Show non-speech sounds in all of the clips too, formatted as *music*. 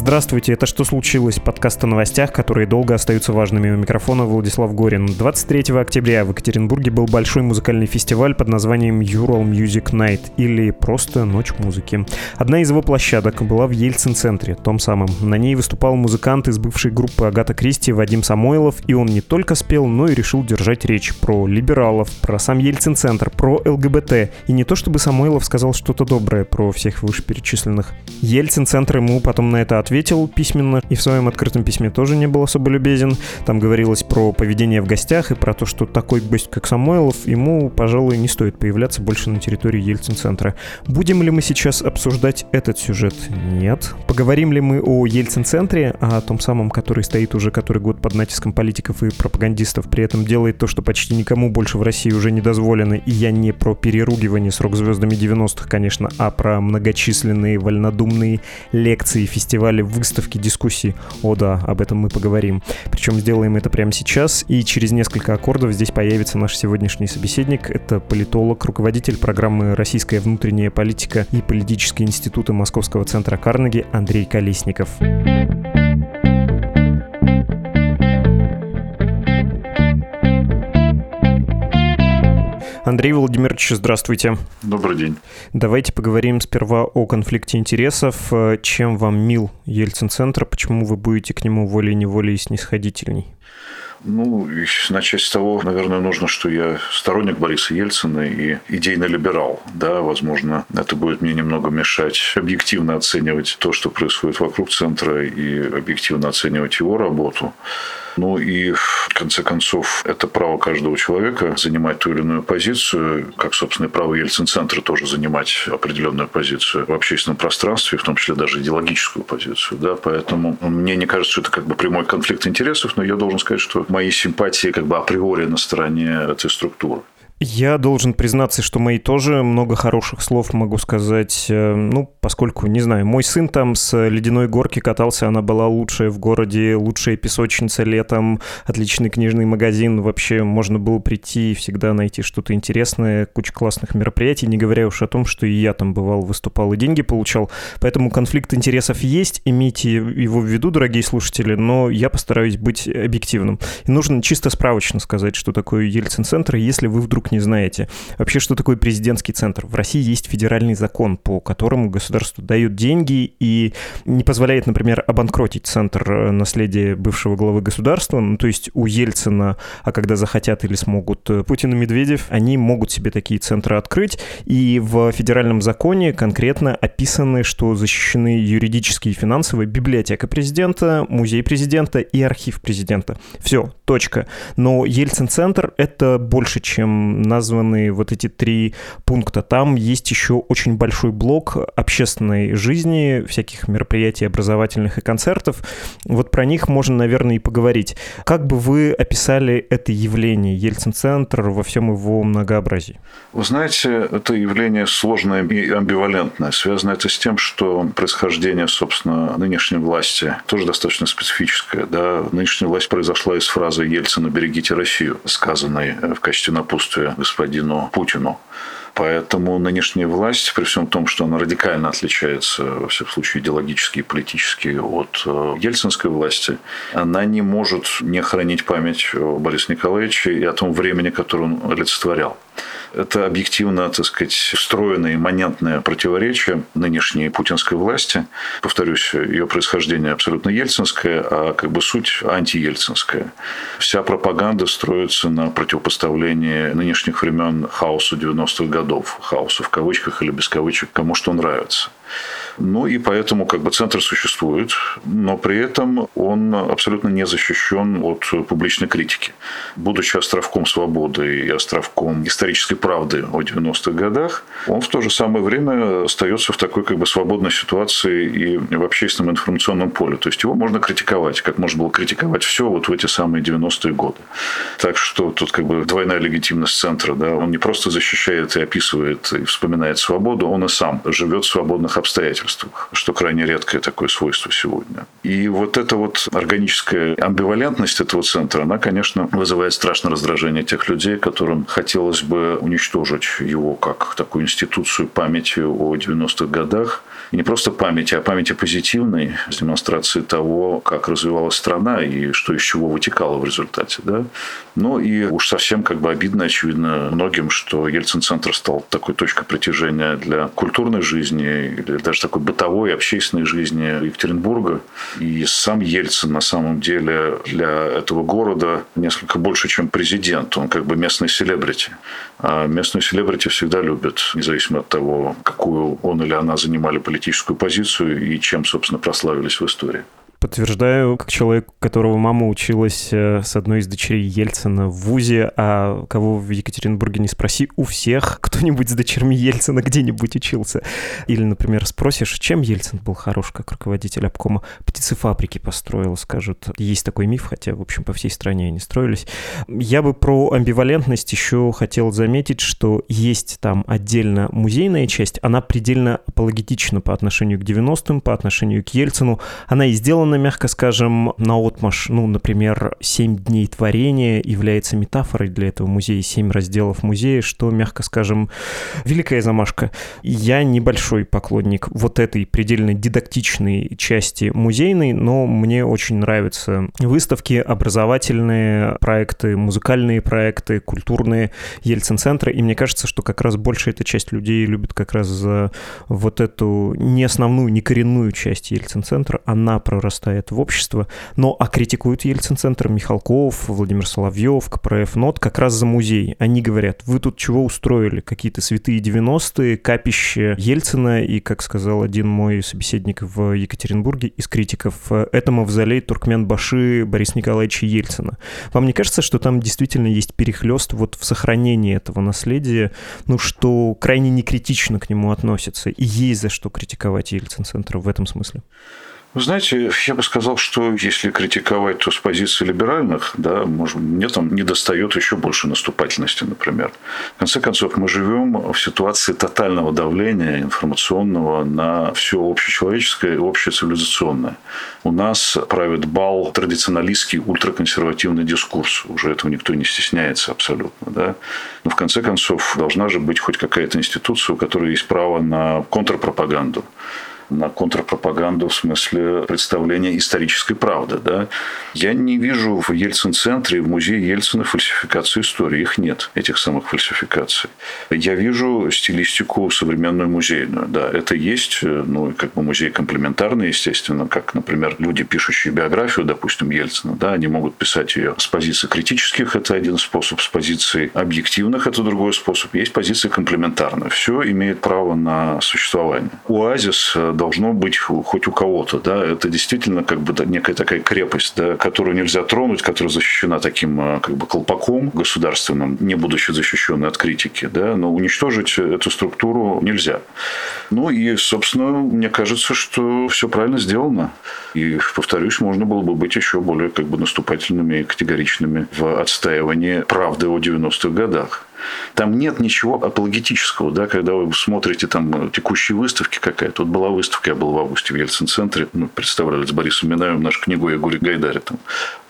Здравствуйте, это «Что случилось?» Подкаст о новостях, которые долго остаются важными. У микрофона Владислав Горин. 23 октября в Екатеринбурге был большой музыкальный фестиваль под названием Ural Music Night или просто Ночь музыки. Одна из его площадок была в Ельцин-центре, том самом. На ней выступал музыкант из бывшей группы Агата Кристи Вадим Самойлов, и он не только спел, но и решил держать речь про либералов, про сам Ельцин-центр, про ЛГБТ. И не то чтобы Самойлов сказал что-то доброе про всех вышеперечисленных. Ельцин-центр ему потом на это ответил, ответил письменно, и в своем открытом письме тоже не был особо любезен. Там говорилось про поведение в гостях и про то, что такой гость, как Самойлов, ему, пожалуй, не стоит появляться больше на территории Ельцин-центра. Будем ли мы сейчас обсуждать этот сюжет? Нет. Поговорим ли мы о Ельцин-центре, о том самом, который стоит уже который год под натиском политиков и пропагандистов, при этом делает то, что почти никому больше в России уже не дозволено, и я не про переругивание с рок-звездами 90-х, конечно, а про многочисленные вольнодумные лекции, фестивали выставки, дискуссии. О да, об этом мы поговорим. Причем сделаем это прямо сейчас, и через несколько аккордов здесь появится наш сегодняшний собеседник. Это политолог, руководитель программы «Российская внутренняя политика» и политические институты Московского центра Карнеги Андрей Колесников. Андрей Владимирович, здравствуйте. Добрый день. Давайте поговорим сперва о конфликте интересов. Чем вам мил Ельцин-центр? Почему вы будете к нему волей-неволей снисходительней? Ну, начать с того, наверное, нужно, что я сторонник Бориса Ельцина и идейный либерал. Да, возможно, это будет мне немного мешать объективно оценивать то, что происходит вокруг центра, и объективно оценивать его работу. Ну и, в конце концов, это право каждого человека занимать ту или иную позицию, как, собственно, и право Ельцин-центра тоже занимать определенную позицию в общественном пространстве, в том числе даже идеологическую позицию. Да? Поэтому мне не кажется, что это как бы прямой конфликт интересов, но я должен сказать, что мои симпатии как бы априори на стороне этой структуры. Я должен признаться, что мои тоже много хороших слов могу сказать. Э, ну, поскольку, не знаю, мой сын там с ледяной горки катался, она была лучшая в городе, лучшая песочница летом, отличный книжный магазин. Вообще можно было прийти и всегда найти что-то интересное, куча классных мероприятий, не говоря уж о том, что и я там бывал, выступал и деньги получал. Поэтому конфликт интересов есть, имейте его в виду, дорогие слушатели, но я постараюсь быть объективным. И нужно чисто справочно сказать, что такое Ельцин-центр, если вы вдруг не знаете. Вообще, что такое президентский центр? В России есть федеральный закон, по которому государство дает деньги и не позволяет, например, обанкротить центр э, наследия бывшего главы государства. Ну, то есть у Ельцина, а когда захотят или смогут э, Путин и Медведев, они могут себе такие центры открыть. И в федеральном законе конкретно описаны, что защищены юридические и финансовые библиотека президента, музей президента и архив президента. Все, точка. Но Ельцин-центр — это больше, чем названы вот эти три пункта. Там есть еще очень большой блок общественной жизни, всяких мероприятий образовательных и концертов. Вот про них можно, наверное, и поговорить. Как бы вы описали это явление, Ельцин-центр во всем его многообразии? Вы знаете, это явление сложное и амбивалентное. Связано это с тем, что происхождение, собственно, нынешней власти тоже достаточно специфическое. Да? Нынешняя власть произошла из фразы Ельцина «берегите Россию», сказанной в качестве напутствия господину Путину. Поэтому нынешняя власть, при всем том, что она радикально отличается, во всяком случае, идеологически и политически от э, ельцинской власти, она не может не хранить память о Борисе Николаевиче и о том времени, которое он олицетворял. Это объективно, так сказать, встроенное имманентное противоречие нынешней путинской власти. Повторюсь, ее происхождение абсолютно ельцинское, а как бы суть антиельцинская. Вся пропаганда строится на противопоставлении нынешних времен хаосу 90-х годов. Хаосу в кавычках или без кавычек, кому что нравится. Ну и поэтому как бы центр существует, но при этом он абсолютно не защищен от публичной критики. Будучи островком свободы и островком исторической правды о 90-х годах, он в то же самое время остается в такой как бы свободной ситуации и в общественном информационном поле. То есть его можно критиковать, как можно было критиковать все вот в эти самые 90-е годы. Так что тут как бы двойная легитимность центра. Да? Он не просто защищает и описывает и вспоминает свободу, он и сам живет в свободных обстоятельствах, что крайне редкое такое свойство сегодня. И вот эта вот органическая амбивалентность этого центра, она, конечно, вызывает страшное раздражение тех людей, которым хотелось бы уничтожить его как такую институцию памяти о 90-х годах, и не просто памяти, а памяти позитивной, с демонстрацией того, как развивалась страна и что из чего вытекало в результате. Да? Ну и уж совсем как бы обидно, очевидно, многим, что Ельцин-центр стал такой точкой притяжения для культурной жизни даже такой бытовой, общественной жизни Екатеринбурга. И сам Ельцин на самом деле для этого города несколько больше, чем президент. Он как бы местный селебрити. А местную селебрити всегда любят, независимо от того, какую он или она занимали политическую позицию и чем, собственно, прославились в истории. Подтверждаю, как человек, у которого мама училась э, с одной из дочерей Ельцина в ВУЗе, а кого в Екатеринбурге не спроси, у всех *laughs* кто-нибудь с дочерьми Ельцина где-нибудь учился. Или, например, спросишь, чем Ельцин был хорош как руководитель обкома? Птицефабрики построил, скажут. Есть такой миф, хотя, в общем, по всей стране они строились. Я бы про амбивалентность еще хотел заметить, что есть там отдельно музейная часть, она предельно апологетична по отношению к 90-м, по отношению к Ельцину. Она и сделана сделано, мягко скажем, на отмаш. Ну, например, «Семь дней творения» является метафорой для этого музея, семь разделов музея, что, мягко скажем, великая замашка. Я небольшой поклонник вот этой предельно дидактичной части музейной, но мне очень нравятся выставки, образовательные проекты, музыкальные проекты, культурные Ельцин-центры, и мне кажется, что как раз больше эта часть людей любит как раз за вот эту не основную, не коренную часть Ельцин-центра, она прорастает вырастает в общество. Но а критикуют Ельцин-центр Михалков, Владимир Соловьев, КПРФ НОТ как раз за музей. Они говорят, вы тут чего устроили? Какие-то святые 90-е, капище Ельцина и, как сказал один мой собеседник в Екатеринбурге из критиков, это мавзолей Туркмен-Баши Бориса Николаевича Ельцина. Вам не кажется, что там действительно есть перехлест вот в сохранении этого наследия, ну, что крайне некритично к нему относятся, и есть за что критиковать Ельцин-центр в этом смысле? Вы знаете, я бы сказал, что если критиковать, то с позиции либеральных, да, может, мне там не достает еще больше наступательности, например. В конце концов, мы живем в ситуации тотального давления информационного на все общечеловеческое и общецивилизационное. У нас правит бал традиционалистский ультраконсервативный дискурс. Уже этого никто не стесняется абсолютно. Да? Но в конце концов должна же быть хоть какая-то институция, у которой есть право на контрпропаганду на контрпропаганду в смысле представления исторической правды. Да? Я не вижу в Ельцин-центре, в музее Ельцина фальсификации истории. Их нет, этих самых фальсификаций. Я вижу стилистику современную музейную. Да, это есть, ну, как бы музей комплементарный, естественно, как, например, люди, пишущие биографию, допустим, Ельцина, да, они могут писать ее с позиции критических, это один способ, с позиции объективных, это другой способ. Есть позиция комплементарная. Все имеет право на существование. Оазис должно быть хоть у кого-то. Да? Это действительно как бы некая такая крепость, да, которую нельзя тронуть, которая защищена таким а, как бы колпаком государственным, не будучи защищенной от критики. Да? Но уничтожить эту структуру нельзя. Ну и, собственно, мне кажется, что все правильно сделано. И, повторюсь, можно было бы быть еще более как бы наступательными и категоричными в отстаивании правды о 90-х годах. Там нет ничего апологетического, да, когда вы смотрите там текущие выставки какая-то. Вот была выставка, я был в августе в Ельцин-центре, мы представляли с Борисом Минаевым нашу книгу о Егоре Гайдаре. Там.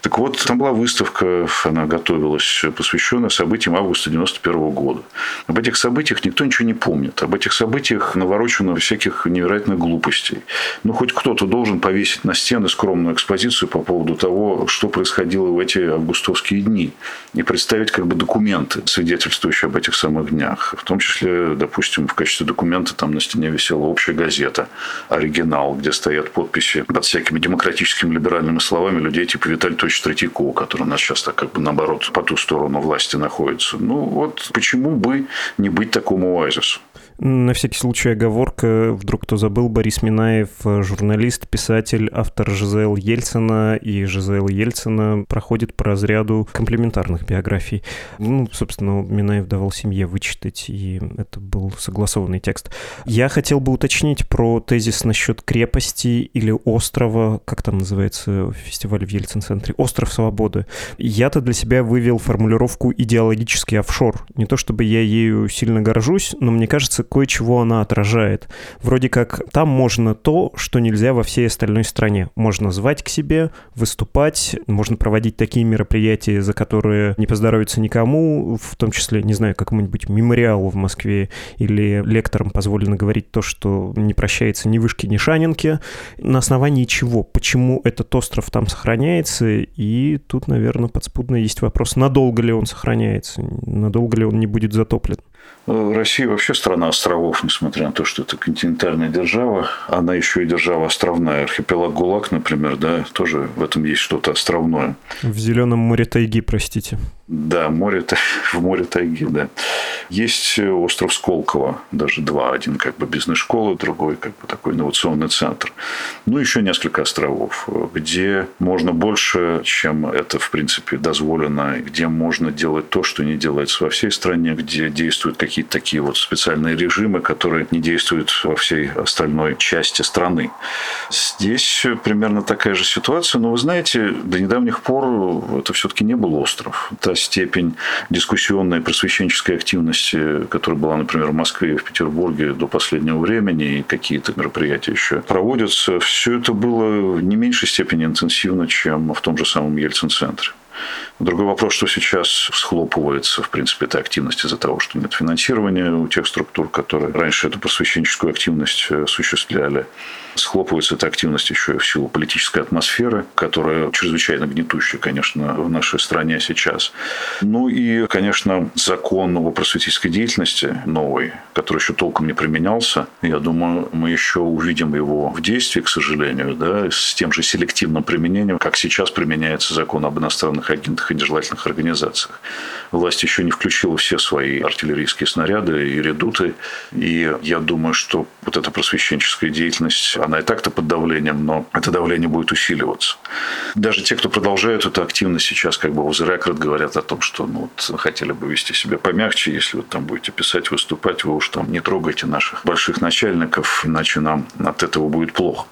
Так вот, там была выставка, она готовилась, посвященная событиям августа 91 года. Об этих событиях никто ничего не помнит. Об этих событиях наворочено всяких невероятных глупостей. Ну, хоть кто-то должен повесить на стены скромную экспозицию по поводу того, что происходило в эти августовские дни. И представить как бы документы, свидетельствующие об этих самых днях. В том числе, допустим, в качестве документа там на стене висела общая газета, оригинал, где стоят подписи под всякими демократическими либеральными словами людей типа Виталий Петрович Третьякова, который у нас сейчас так как бы наоборот по ту сторону власти находится. Ну вот почему бы не быть такому оазису? На всякий случай оговорка, вдруг кто забыл, Борис Минаев, журналист, писатель, автор Жизел Ельцина, и Жизел Ельцина проходит по разряду комплементарных биографий. Ну, собственно, Минаев давал семье вычитать, и это был согласованный текст. Я хотел бы уточнить про тезис насчет крепости или острова, как там называется фестиваль в Ельцин-центре, «Остров свободы». Я-то для себя вывел формулировку «идеологический офшор». Не то чтобы я ею сильно горжусь, но мне кажется, кое-чего она отражает. Вроде как там можно то, что нельзя во всей остальной стране. Можно звать к себе, выступать, можно проводить такие мероприятия, за которые не поздоровится никому, в том числе, не знаю, какому-нибудь мемориалу в Москве или лекторам позволено говорить то, что не прощается ни вышки, ни шанинки. На основании чего? Почему этот остров там сохраняется? И тут, наверное, подспудно есть вопрос, надолго ли он сохраняется, надолго ли он не будет затоплен. Ну, Россия вообще страна островов, несмотря на то, что это континентальная держава. Она еще и держава островная. Архипелаг ГУЛАГ, например, да, тоже в этом есть что-то островное. В Зеленом море тайги, простите. Да, море, *laughs* в море тайги, да. Есть остров Сколково, даже два. Один как бы бизнес-школа, другой как бы такой инновационный центр. Ну, еще несколько островов, где можно больше, чем это, в принципе, дозволено, где можно делать то, что не делается во всей стране, где действуют какие-то такие вот специальные режимы, которые не действуют во всей остальной части страны. Здесь примерно такая же ситуация, но вы знаете, до недавних пор это все-таки не был остров. Та степень дискуссионной просвещенческой активности, которая была, например, в Москве и в Петербурге до последнего времени, и какие-то мероприятия еще проводятся, все это было в не меньшей степени интенсивно, чем в том же самом Ельцин-центре. Другой вопрос, что сейчас схлопывается, в принципе, эта активность из-за того, что нет финансирования у тех структур, которые раньше эту просвещенческую активность э, осуществляли. Схлопывается эта активность еще и в силу политической атмосферы, которая чрезвычайно гнетущая, конечно, в нашей стране сейчас. Ну и, конечно, закон о просветительской деятельности новый, который еще толком не применялся. Я думаю, мы еще увидим его в действии, к сожалению, да, с тем же селективным применением, как сейчас применяется закон об иностранных агентах и нежелательных организациях. Власть еще не включила все свои артиллерийские снаряды и редуты. И я думаю, что вот эта просвещенческая деятельность, она и так-то под давлением, но это давление будет усиливаться. Даже те, кто продолжает эту активность сейчас, как бы Узерекрет говорят о том, что ну, вот, хотели бы вести себя помягче, если вы там будете писать, выступать, вы уж там не трогайте наших больших начальников, иначе нам от этого будет плохо.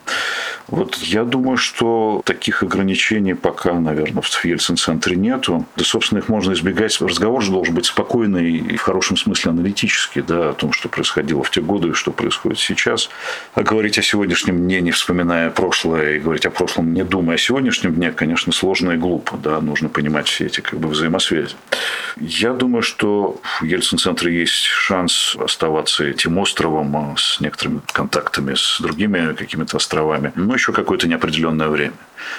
Вот я думаю, что таких ограничений пока, наверное, в Ельцин-центре нету. Да, собственно, их можно избегать. Разговор же должен быть спокойный и в хорошем смысле аналитический, да, о том, что происходило в те годы и что происходит сейчас. А говорить о сегодняшнем дне, не вспоминая прошлое, и говорить о прошлом, не думая о сегодняшнем дне, конечно, сложно и глупо. Да, нужно понимать все эти как бы, взаимосвязи. Я думаю, что в Ельцин-центре есть шанс оставаться этим островом с некоторыми контактами с другими какими-то островами. Но еще какое-то неопределенное время.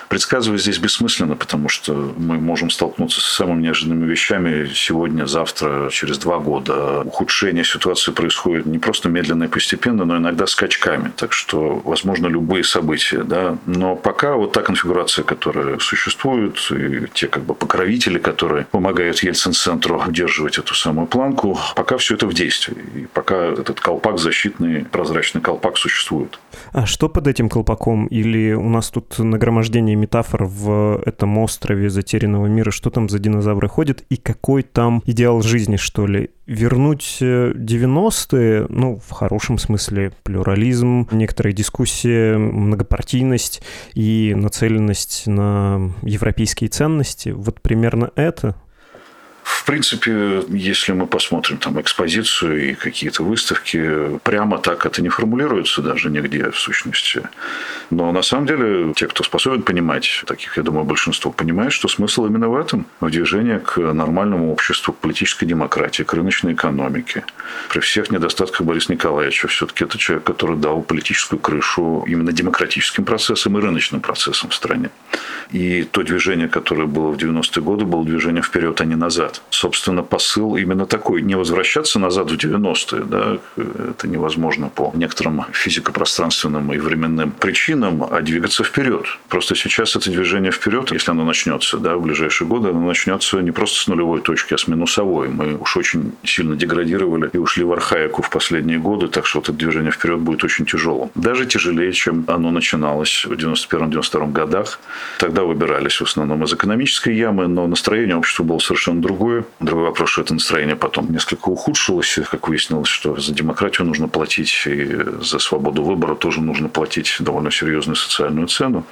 Предсказывать здесь бессмысленно, потому что мы можем столкнуться с самыми неожиданными вещами сегодня, завтра, через два года. Ухудшение ситуации происходит не просто медленно и постепенно, но иногда скачками. Так что, возможно, любые события. Да? Но пока вот та конфигурация, которая существует, и те как бы покровители, которые помогают Ельцин-центру удерживать эту самую планку, пока все это в действии. И пока этот колпак защитный, прозрачный колпак существует. А что под этим колпаком? Или у нас тут нагромождение метафор в этом острове затерянного мира? Что там за динозавры ходят? И какой там идеал жизни, что ли? Вернуть 90-е, ну, в хорошем смысле, плюрализм, некоторые дискуссии, многопартийность и нацеленность на европейские ценности. Вот примерно это в принципе, если мы посмотрим там экспозицию и какие-то выставки, прямо так это не формулируется даже нигде в сущности. Но на самом деле, те, кто способен понимать, таких, я думаю, большинство понимает, что смысл именно в этом, в движении к нормальному обществу, к политической демократии, к рыночной экономике. При всех недостатках Бориса Николаевича все-таки это человек, который дал политическую крышу именно демократическим процессам и рыночным процессам в стране. И то движение, которое было в 90-е годы, было движение вперед, а не назад. Собственно, посыл именно такой. Не возвращаться назад в 90-е, да, это невозможно по некоторым физико-пространственным и временным причинам, а двигаться вперед. Просто сейчас это движение вперед, если оно начнется да, в ближайшие годы, оно начнется не просто с нулевой точки, а с минусовой. Мы уж очень сильно деградировали и ушли в архаику в последние годы, так что это движение вперед будет очень тяжелым. Даже тяжелее, чем оно начиналось в 91-92 годах. Тогда выбирались в основном из экономической ямы, но настроение общества было совершенно другое. Другой вопрос, что это настроение потом несколько ухудшилось, как выяснилось, что за демократию нужно платить, и за свободу выбора тоже нужно платить довольно серьезную социальную цену.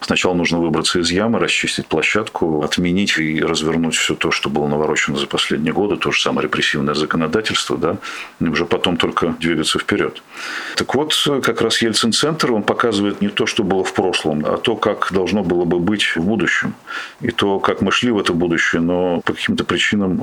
Сначала нужно выбраться из ямы, расчистить площадку, отменить и развернуть все то, что было наворочено за последние годы, то же самое репрессивное законодательство, да, и уже потом только двигаться вперед. Так вот, как раз Ельцин-центр, он показывает не то, что было в прошлом, а то, как должно было бы быть в будущем. И то, как мы шли в это будущее, но по каким-то причинам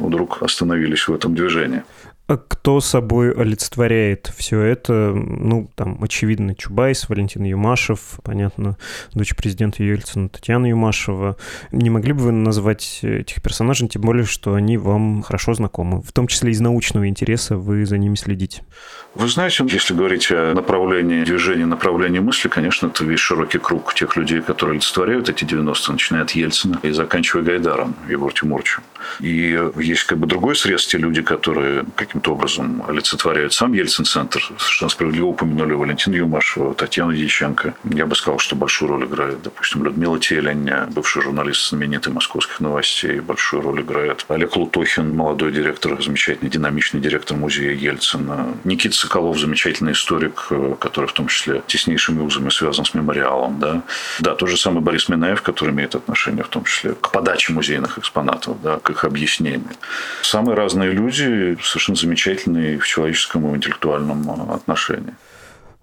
вдруг остановились в этом движении. Кто собой олицетворяет все это? Ну, там, очевидно, Чубайс, Валентин Юмашев, понятно, дочь президента Ельцина Татьяна Юмашева. Не могли бы вы назвать этих персонажей, тем более, что они вам хорошо знакомы? В том числе из научного интереса вы за ними следите. Вы знаете, если говорить о направлении движения, направлении мысли, конечно, это весь широкий круг тех людей, которые олицетворяют эти 90-е, начиная от Ельцина и заканчивая Гайдаром, Егор Тимурчем. И есть как бы другой срез, те люди, которые каким-то образом олицетворяют сам Ельцин-центр. Совершенно справедливо упомянули Валентина Юмашева, Татьяну Дьяченко. Я бы сказал, что большую роль играет, допустим, Людмила Телень, бывший журналист знаменитый московских новостей. Большую роль играет Олег Лутохин, молодой директор, замечательный, динамичный директор музея Ельцина. Никита Соколов, замечательный историк, который в том числе теснейшими узами связан с мемориалом. Да, да тот же самый Борис Минаев, который имеет отношение в том числе к подаче музейных экспонатов, да, к их объяснению. Самые разные люди, совершенно замечательные в человеческом и интеллектуальном отношении.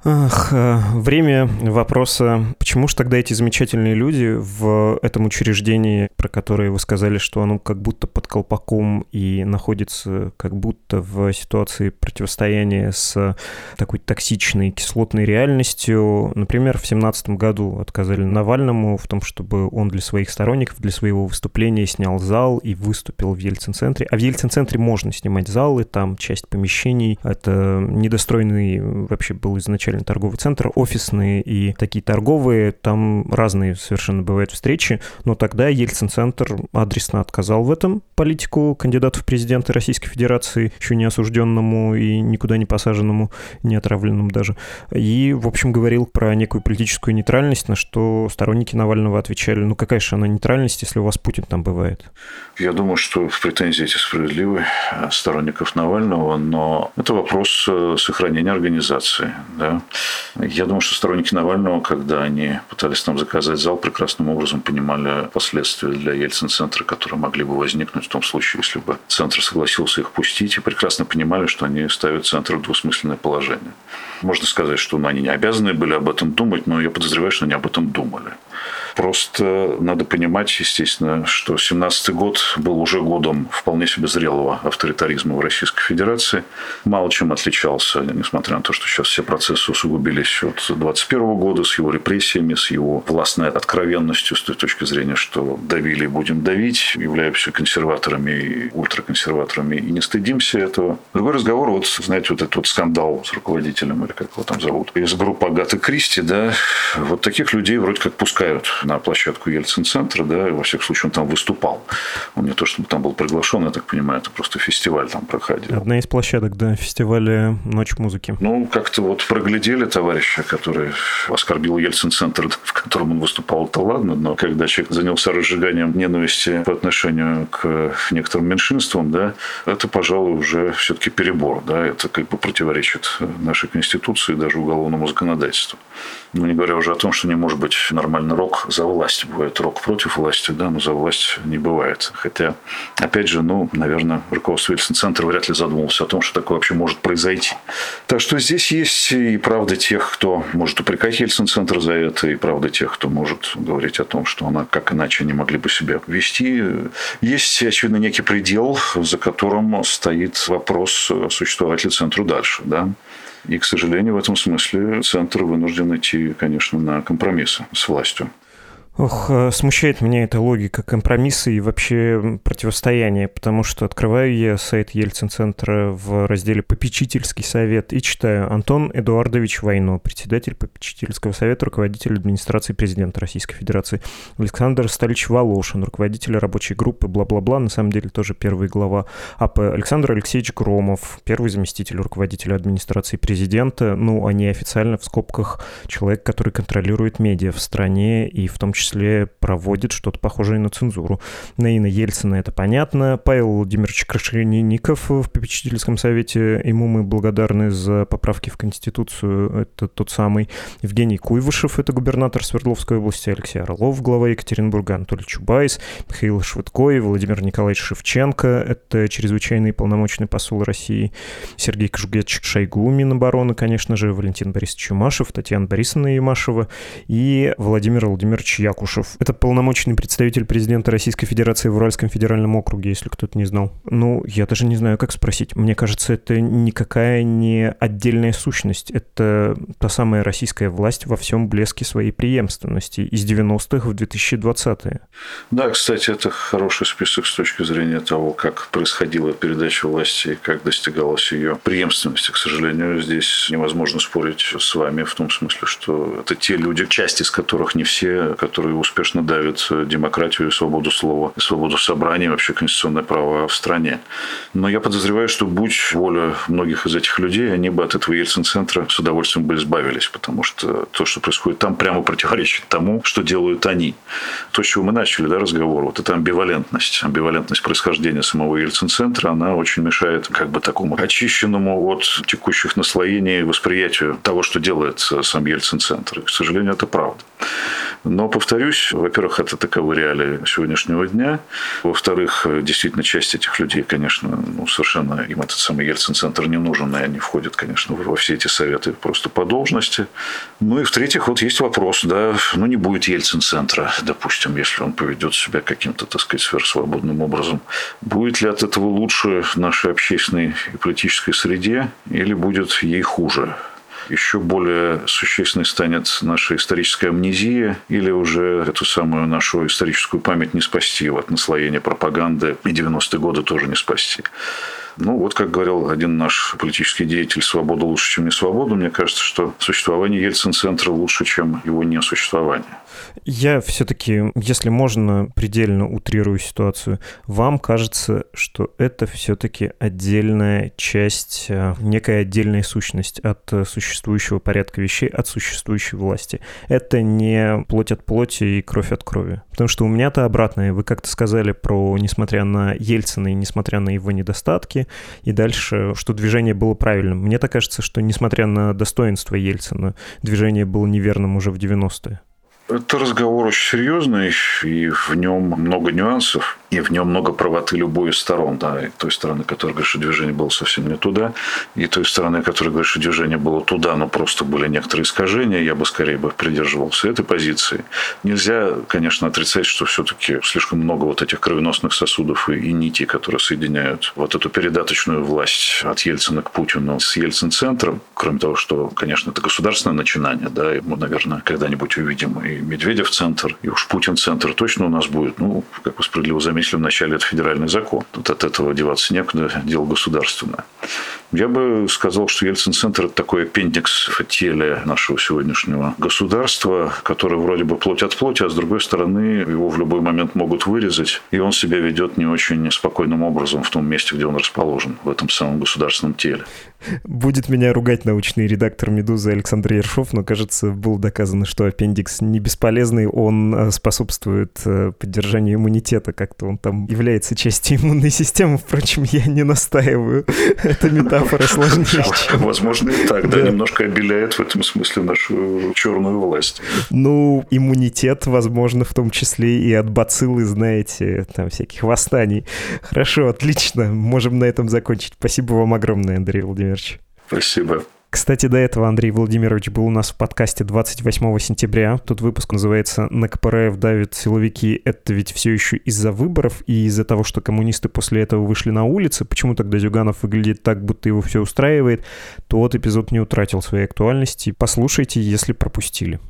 Ах, э, время вопроса, почему же тогда эти замечательные люди в этом учреждении, про которое вы сказали, что оно как будто под колпаком и находится как будто в ситуации противостояния с такой токсичной кислотной реальностью. Например, в семнадцатом году отказали Навальному в том, чтобы он для своих сторонников, для своего выступления снял зал и выступил в Ельцин-центре. А в Ельцин-центре можно снимать залы, там часть помещений. Это недостроенный вообще был изначально изначально торговый центр, офисные и такие торговые, там разные совершенно бывают встречи, но тогда Ельцин-центр адресно отказал в этом политику кандидату в президенты Российской Федерации, еще не осужденному и никуда не посаженному, не отравленному даже, и, в общем, говорил про некую политическую нейтральность, на что сторонники Навального отвечали, ну какая же она нейтральность, если у вас Путин там бывает? Я думаю, что претензии эти справедливы сторонников Навального, но это вопрос э, сохранения организации. Да? Я думаю, что сторонники Навального, когда они пытались нам заказать зал, прекрасным образом понимали последствия для Ельцин-центра, которые могли бы возникнуть в том случае, если бы центр согласился их пустить, и прекрасно понимали, что они ставят центр в двусмысленное положение. Можно сказать, что ну, они не обязаны были об этом думать, но я подозреваю, что они об этом думали. Просто надо понимать, естественно, что 17 год был уже годом вполне себе зрелого авторитаризма в Российской Федерации. Мало чем отличался, несмотря на то, что сейчас все процессы усугубились от 21 года с его репрессиями, с его властной откровенностью с той точки зрения, что давили и будем давить, являемся консерваторами и ультраконсерваторами и не стыдимся этого. Другой разговор, вот, знаете, вот этот вот скандал с руководителем, или как его там зовут, из группы Агаты Кристи, да, вот таких людей вроде как пускают на площадку Ельцин-центра, да, и во всяком случае он там выступал. Он не то, чтобы там был приглашен, я так понимаю, это просто фестиваль там проходил. Одна из площадок, да, фестиваля «Ночь музыки». Ну, как-то вот проглядели товарища, который оскорбил Ельцин-центр, *laughs* в котором он выступал, то ладно, но когда человек занялся разжиганием ненависти по отношению к некоторым меньшинствам, да, это, пожалуй, уже все-таки перебор, да, это как бы противоречит нашей Конституции и даже уголовному законодательству. Ну, не говоря уже о том, что не может быть нормальный рок за власть. Бывает рок против власти, да, но за власть не бывает. Хотя, опять же, ну, наверное, руководство Ельцин-центра вряд ли задумывался о том, что такое вообще может произойти. Так что здесь есть и правда тех, кто может упрекать Ельцин-центр за это, и правда тех, кто может говорить о том, что она как иначе не могли бы себя вести. Есть, очевидно, некий предел, за которым стоит вопрос, существовать ли центру дальше. Да? И, к сожалению, в этом смысле центр вынужден идти, конечно, на компромиссы с властью. Ох, э, смущает меня эта логика компромисса и вообще противостояния, потому что открываю я сайт Ельцин-центра в разделе «Попечительский совет» и читаю «Антон Эдуардович Войно, председатель попечительского совета, руководитель администрации президента Российской Федерации, Александр Сталич Волошин, руководитель рабочей группы, бла-бла-бла, на самом деле тоже первый глава АП, Александр Алексеевич Громов, первый заместитель руководителя администрации президента, ну, а неофициально в скобках человек, который контролирует медиа в стране и в том числе числе проводит что-то похожее на цензуру. Наина Ельцина это понятно. Павел Владимирович Крашенинников в попечительском совете, ему мы благодарны за поправки в Конституцию, это тот самый. Евгений Куйвышев, это губернатор Свердловской области, Алексей Орлов, глава Екатеринбурга, Анатолий Чубайс, Михаил Швыдко и Владимир Николаевич Шевченко, это чрезвычайный полномочный посол России, Сергей Кожугетч Шойгу, Минобороны, конечно же, Валентин Борисович Юмашев, Татьяна Борисовна Юмашева и Владимир Владимирович Ян Якушев. Это полномочный представитель президента Российской Федерации в Уральском федеральном округе, если кто-то не знал. Ну, я даже не знаю, как спросить. Мне кажется, это никакая не отдельная сущность. Это та самая российская власть во всем блеске своей преемственности из 90-х в 2020-е. Да, кстати, это хороший список с точки зрения того, как происходила передача власти и как достигалась ее преемственности. К сожалению, здесь невозможно спорить с вами в том смысле, что это те люди, часть из которых не все, которые которые успешно давят демократию и свободу слова, свободу собрания, вообще конституционное право в стране. Но я подозреваю, что будь воля многих из этих людей, они бы от этого Ельцин-центра с удовольствием бы избавились, потому что то, что происходит там, прямо противоречит тому, что делают они. То, с чего мы начали да, разговор, вот эта амбивалентность, амбивалентность происхождения самого Ельцин-центра, она очень мешает как бы такому очищенному от текущих наслоений восприятию того, что делает сам Ельцин-центр. И, к сожалению, это правда. Но, повторюсь, во-первых, это таковы реалии сегодняшнего дня. Во-вторых, действительно, часть этих людей, конечно, ну, совершенно им этот самый Ельцин-центр не нужен, и они входят, конечно, во все эти советы просто по должности. Ну и в-третьих, вот есть вопрос, да, ну не будет Ельцин-центра, допустим, если он поведет себя каким-то, так сказать, сверхсвободным образом. Будет ли от этого лучше нашей общественной и политической среде, или будет ей хуже? Еще более существенной станет наша историческая амнезия или уже эту самую нашу историческую память не спасти от наслоения пропаганды и 90-е годы тоже не спасти. Ну, вот как говорил один наш политический деятель, свобода лучше, чем не свобода. Мне кажется, что существование Ельцин-центра лучше, чем его несуществование. Я все-таки, если можно, предельно утрирую ситуацию. Вам кажется, что это все-таки отдельная часть, э, некая отдельная сущность от э, существующего порядка вещей, от существующей власти. Это не плоть от плоти и кровь от крови. Потому что у меня-то обратное. Вы как-то сказали про, несмотря на Ельцина и несмотря на его недостатки, и дальше, что движение было правильным. Мне так кажется, что несмотря на достоинство Ельцина, движение было неверным уже в 90-е. Это разговор очень серьезный, и в нем много нюансов, и в нем много правоты любой из сторон. Да, и той стороны, которая говорит, что движение было совсем не туда, и той стороны, которая говорит, что движение было туда, но просто были некоторые искажения, я бы скорее бы придерживался этой позиции. Нельзя, конечно, отрицать, что все-таки слишком много вот этих кровеносных сосудов и, и нитей, которые соединяют вот эту передаточную власть от Ельцина к Путину с Ельцин-центром. Кроме того, что, конечно, это государственное начинание, да, и мы, наверное, когда-нибудь увидим и Медведев центр, и уж Путин центр точно у нас будет. Ну, как вы справедливо заметили, вначале это федеральный закон. Тут от этого деваться некуда, дело государственное. Я бы сказал, что Ельцин-центр – это такой аппендикс в теле нашего сегодняшнего государства, которое вроде бы плоть от плоти, а с другой стороны его в любой момент могут вырезать, и он себя ведет не очень спокойным образом в том месте, где он расположен, в этом самом государственном теле. Будет меня ругать научный редактор «Медузы» Александр Ершов, но, кажется, было доказано, что аппендикс не бесполезный, он э, способствует э, поддержанию иммунитета, как-то он там является частью иммунной системы, впрочем, я не настаиваю. *laughs* Это метафора сложнее, чем... Возможно, и так, да, немножко обеляет в этом смысле нашу черную власть. Ну, иммунитет, возможно, в том числе и от бациллы, знаете, там всяких восстаний. Хорошо, отлично, можем на этом закончить. Спасибо вам огромное, Андрей. Владимирович. Спасибо. Кстати, до этого Андрей Владимирович был у нас в подкасте 28 сентября. Тут выпуск называется «На КПРФ давят силовики». Это ведь все еще из-за выборов и из-за того, что коммунисты после этого вышли на улицы. Почему тогда Зюганов выглядит так, будто его все устраивает? Тот эпизод не утратил своей актуальности. Послушайте, если пропустили.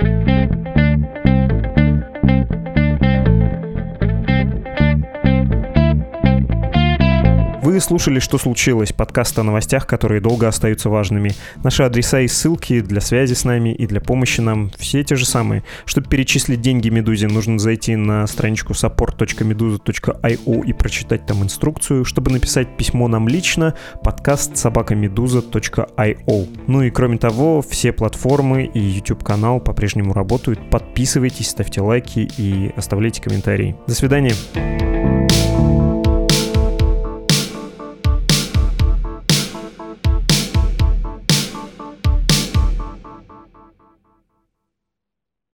Слушали «Что случилось?» подкаст о новостях, которые долго остаются важными. Наши адреса и ссылки для связи с нами и для помощи нам все те же самые. Чтобы перечислить деньги Медузе, нужно зайти на страничку support.meduza.io и прочитать там инструкцию. Чтобы написать письмо нам лично, подкаст собакамедуза.io. Ну и кроме того, все платформы и YouTube-канал по-прежнему работают. Подписывайтесь, ставьте лайки и оставляйте комментарии. До свидания.